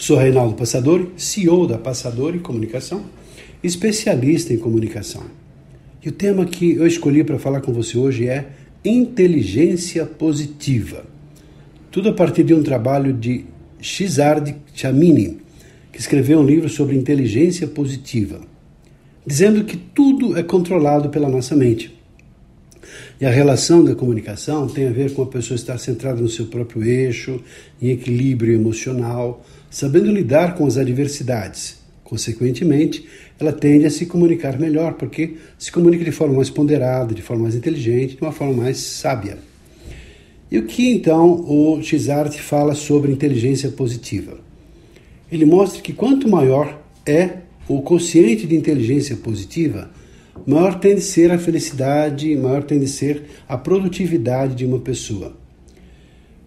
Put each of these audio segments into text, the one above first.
Sou Reinaldo Passadori, CEO da Passadori Comunicação, especialista em comunicação. E o tema que eu escolhi para falar com você hoje é inteligência positiva. Tudo a partir de um trabalho de Shizard Chamini, que escreveu um livro sobre inteligência positiva, dizendo que tudo é controlado pela nossa mente. E a relação da comunicação tem a ver com a pessoa estar centrada no seu próprio eixo, em equilíbrio emocional, sabendo lidar com as adversidades. Consequentemente, ela tende a se comunicar melhor, porque se comunica de forma mais ponderada, de forma mais inteligente, de uma forma mais sábia. E o que então o Xart fala sobre inteligência positiva? Ele mostra que quanto maior é o consciente de inteligência positiva, maior tende a ser a felicidade, maior tende a ser a produtividade de uma pessoa.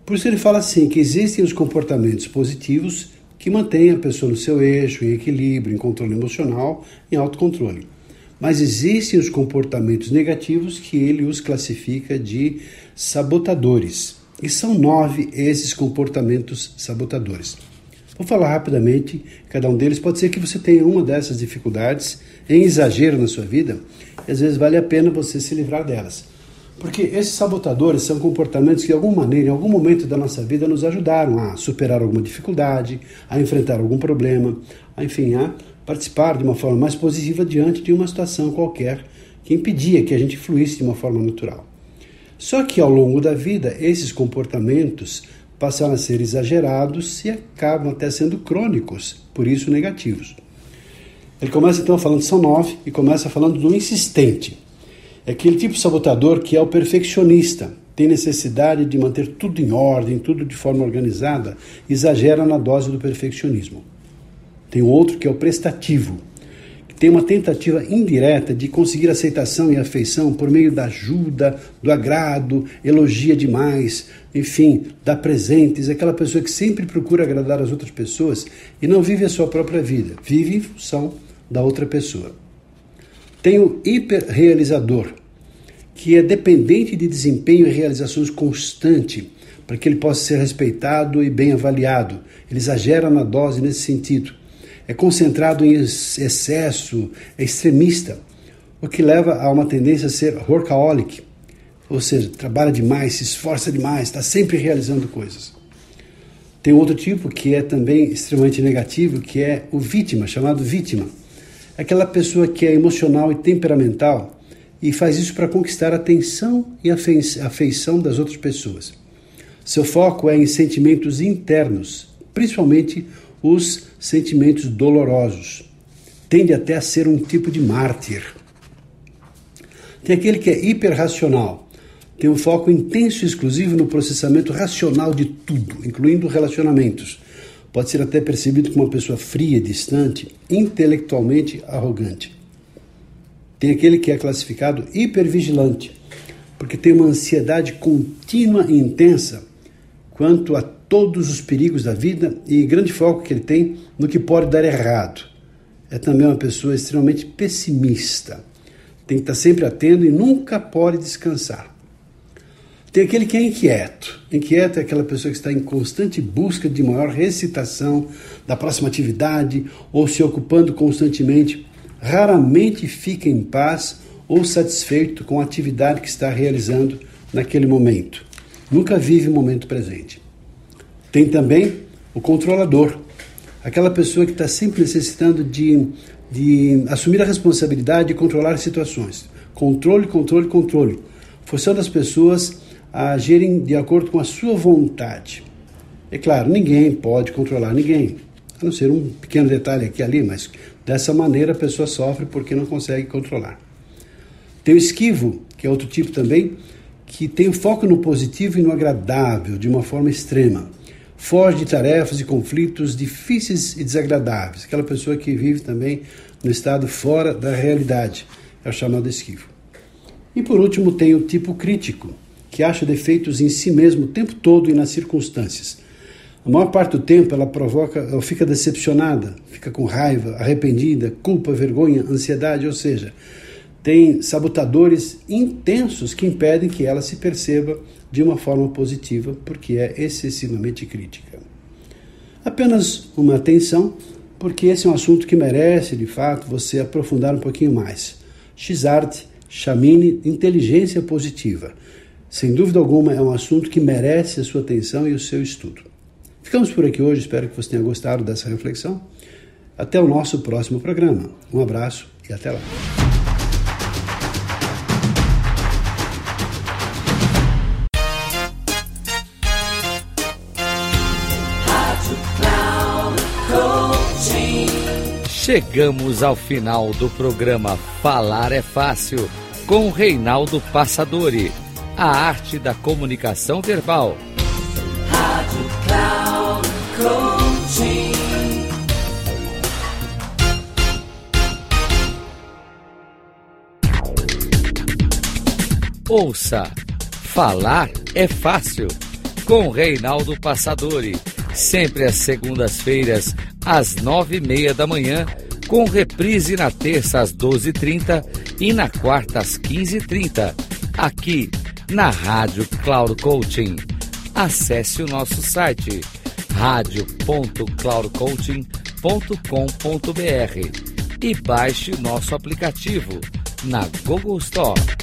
Por isso ele fala assim que existem os comportamentos positivos que mantêm a pessoa no seu eixo, em equilíbrio, em controle emocional, em autocontrole. Mas existem os comportamentos negativos que ele os classifica de sabotadores. E são nove esses comportamentos sabotadores. Vou falar rapidamente cada um deles. Pode ser que você tenha uma dessas dificuldades em exagero na sua vida, e às vezes vale a pena você se livrar delas. Porque esses sabotadores são comportamentos que, de alguma maneira, em algum momento da nossa vida, nos ajudaram a superar alguma dificuldade, a enfrentar algum problema, a, enfim, a participar de uma forma mais positiva diante de uma situação qualquer que impedia que a gente fluísse de uma forma natural. Só que ao longo da vida, esses comportamentos passaram a ser exagerados e acabam até sendo crônicos, por isso negativos. Ele começa então falando, são nove, e começa falando do insistente. É aquele tipo de sabotador que é o perfeccionista, tem necessidade de manter tudo em ordem, tudo de forma organizada, exagera na dose do perfeccionismo. Tem outro que é o prestativo, tem uma tentativa indireta de conseguir aceitação e afeição por meio da ajuda, do agrado, elogia demais, enfim, dá presentes, é aquela pessoa que sempre procura agradar as outras pessoas e não vive a sua própria vida, vive em função da outra pessoa. Tem o hiperrealizador, que é dependente de desempenho e realizações constante para que ele possa ser respeitado e bem avaliado. Ele exagera na dose nesse sentido. É concentrado em excesso, é extremista, o que leva a uma tendência a ser workaholic, ou seja, trabalha demais, se esforça demais, está sempre realizando coisas. Tem outro tipo que é também extremamente negativo, que é o vítima, chamado vítima aquela pessoa que é emocional e temperamental e faz isso para conquistar a atenção e a afeição das outras pessoas. Seu foco é em sentimentos internos, principalmente os sentimentos dolorosos. Tende até a ser um tipo de mártir. Tem aquele que é hiperracional, tem um foco intenso e exclusivo no processamento racional de tudo, incluindo relacionamentos, pode ser até percebido como uma pessoa fria, distante, intelectualmente arrogante. Tem aquele que é classificado hipervigilante, porque tem uma ansiedade contínua e intensa quanto a todos os perigos da vida e grande foco que ele tem no que pode dar errado. É também uma pessoa extremamente pessimista. Tem que estar sempre atento e nunca pode descansar. Tem aquele que é inquieto. Inquieto é aquela pessoa que está em constante busca de maior recitação da próxima atividade ou se ocupando constantemente. Raramente fica em paz ou satisfeito com a atividade que está realizando naquele momento. Nunca vive o momento presente. Tem também o controlador, aquela pessoa que está sempre necessitando de, de assumir a responsabilidade de controlar situações. Controle, controle, controle. Forçando as pessoas a agirem de acordo com a sua vontade. É claro, ninguém pode controlar ninguém, a não ser um pequeno detalhe aqui e ali, mas dessa maneira a pessoa sofre porque não consegue controlar. Tem o esquivo, que é outro tipo também, que tem foco no positivo e no agradável de uma forma extrema. foge de tarefas e conflitos difíceis e desagradáveis. Aquela pessoa que vive também no estado fora da realidade, é o chamado esquivo. E por último, tem o tipo crítico, que acha defeitos em si mesmo o tempo todo e nas circunstâncias. A maior parte do tempo ela provoca, ela fica decepcionada, fica com raiva, arrependida, culpa, vergonha, ansiedade, ou seja, tem sabotadores intensos que impedem que ela se perceba de uma forma positiva, porque é excessivamente crítica. Apenas uma atenção, porque esse é um assunto que merece, de fato, você aprofundar um pouquinho mais. Xart, Chamine, inteligência positiva. Sem dúvida alguma, é um assunto que merece a sua atenção e o seu estudo. Ficamos por aqui hoje, espero que você tenha gostado dessa reflexão. Até o nosso próximo programa. Um abraço e até lá. Chegamos ao final do programa Falar é Fácil com Reinaldo Passadori. A arte da comunicação verbal Ouça, falar é fácil. Com Reinaldo Passadori, sempre às segundas-feiras, às nove e meia da manhã, com reprise na terça às doze e trinta e na quarta às quinze e trinta, aqui na Rádio Cloud Coaching. Acesse o nosso site radio.cloudcoaching.com.br e baixe o nosso aplicativo na Google Store.